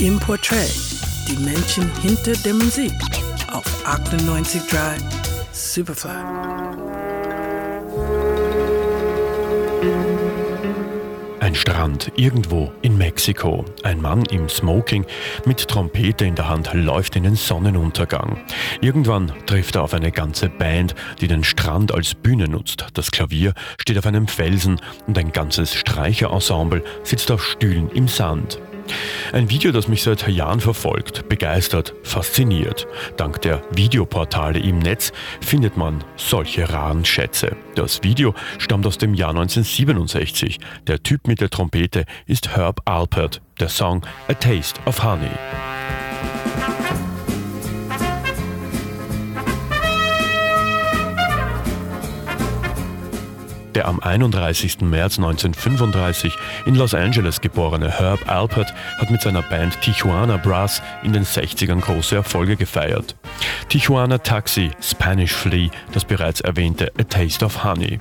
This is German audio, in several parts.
im Portrait, die Menschen hinter der Musik auf 98.3 Superfly. Ein Strand irgendwo in Mexiko. Ein Mann im Smoking mit Trompete in der Hand läuft in den Sonnenuntergang. Irgendwann trifft er auf eine ganze Band, die den Strand als Bühne nutzt. Das Klavier steht auf einem Felsen und ein ganzes Streicherensemble sitzt auf Stühlen im Sand. Ein Video, das mich seit Jahren verfolgt, begeistert, fasziniert. Dank der Videoportale im Netz findet man solche raren Schätze. Das Video stammt aus dem Jahr 1967. Der Typ mit der Trompete ist Herb Alpert. Der Song A Taste of Honey. Der am 31. März 1935 in Los Angeles geborene Herb Alpert hat mit seiner Band Tijuana Brass in den 60ern große Erfolge gefeiert. Tijuana Taxi, Spanish Flea, das bereits erwähnte A Taste of Honey.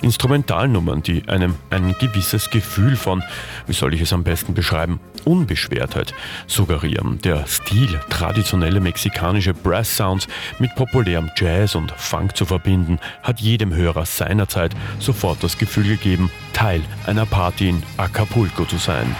Instrumentalnummern, die einem ein gewisses Gefühl von, wie soll ich es am besten beschreiben, Unbeschwertheit suggerieren. Der Stil, traditionelle mexikanische Brass Sounds mit populärem Jazz und Funk zu verbinden, hat jedem Hörer seinerzeit sofort das Gefühl gegeben, Teil einer Party in Acapulco zu sein.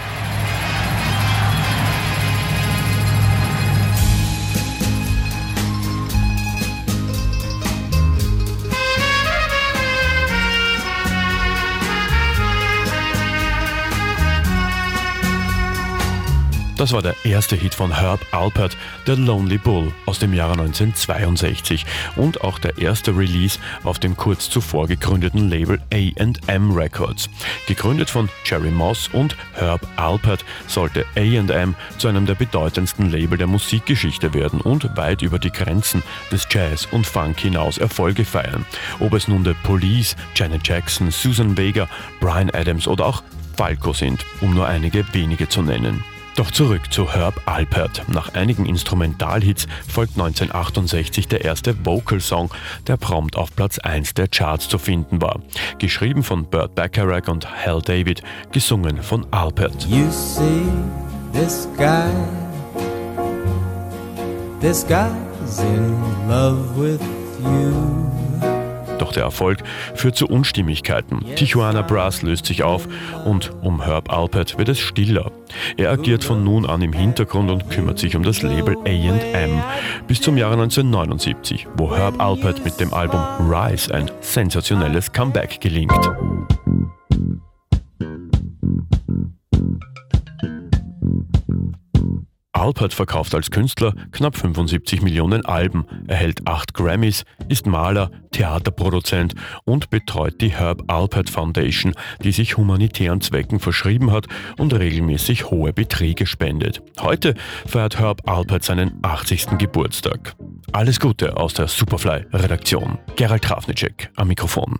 Das war der erste Hit von Herb Alpert, The Lonely Bull aus dem Jahre 1962 und auch der erste Release auf dem kurz zuvor gegründeten Label AM Records. Gegründet von Jerry Moss und Herb Alpert sollte AM zu einem der bedeutendsten Label der Musikgeschichte werden und weit über die Grenzen des Jazz und Funk hinaus Erfolge feiern. Ob es nun der Police, Janet Jackson, Susan Vega, Brian Adams oder auch Falco sind, um nur einige wenige zu nennen. Doch zurück zu Herb Alpert. Nach einigen Instrumentalhits folgt 1968 der erste Vocal-Song, der prompt auf Platz 1 der Charts zu finden war. Geschrieben von Burt Bacharach und Hal David, gesungen von Alpert. You see this guy, this guy's in love with you. Doch der Erfolg führt zu Unstimmigkeiten. Tijuana Brass löst sich auf und um Herb Alpert wird es stiller. Er agiert von nun an im Hintergrund und kümmert sich um das Label AM bis zum Jahre 1979, wo Herb Alpert mit dem Album Rise ein sensationelles Comeback gelingt. Alpert verkauft als Künstler knapp 75 Millionen Alben, erhält 8 Grammys, ist Maler, Theaterproduzent und betreut die Herb Alpert Foundation, die sich humanitären Zwecken verschrieben hat und regelmäßig hohe Beträge spendet. Heute feiert Herb Alpert seinen 80. Geburtstag. Alles Gute aus der Superfly-Redaktion. Gerald Trafnicek am Mikrofon.